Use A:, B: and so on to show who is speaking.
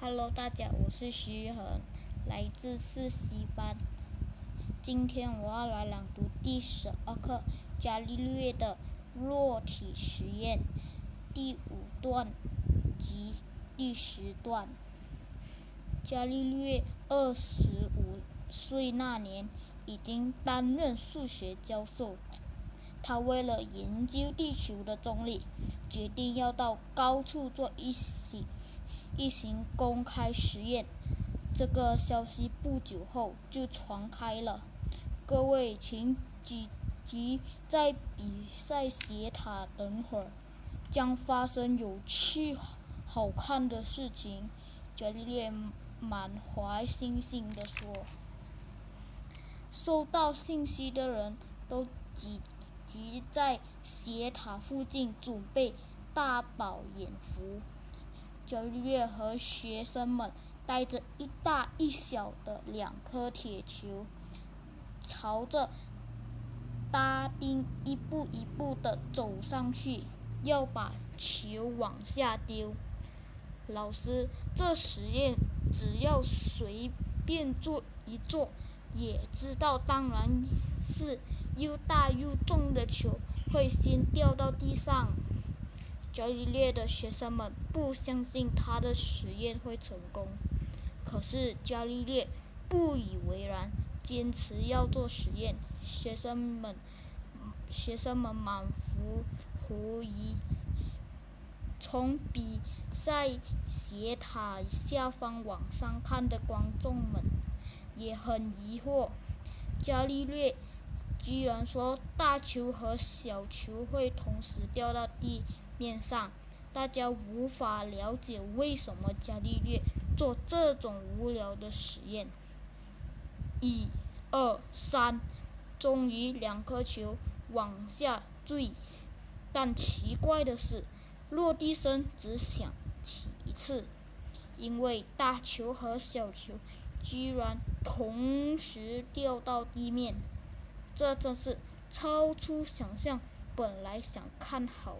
A: Hello，大家，我是徐恒，来自四 C 班。今天我要来朗读第十二课《伽利略的落体实验》第五段及第十段。伽利略二十五岁那年，已经担任数学教授。他为了研究地球的重力，决定要到高处做一些。一行公开实验，这个消息不久后就传开了。各位，请积极在比赛斜塔等会儿，将发生有趣好看的事情。伽利满怀信心地说。收到信息的人都挤挤在斜塔附近，准备大饱眼福。伽利略和学生们带着一大一小的两颗铁球，朝着搭钉一步一步地走上去，要把球往下丢。老师，这实验只要随便做一做，也知道，当然是又大又重的球会先掉到地上。伽利略的学生们不相信他的实验会成功，可是伽利略不以为然，坚持要做实验。学生们，学生们满腹狐疑。从比赛斜塔下方往上看的观众们也很疑惑：伽利略居然说大球和小球会同时掉到地。面上，大家无法了解为什么伽利略做这种无聊的实验。一、二、三，终于两颗球往下坠，但奇怪的是，落地声只响起一次，因为大球和小球居然同时掉到地面，这真是超出想象。本来想看好。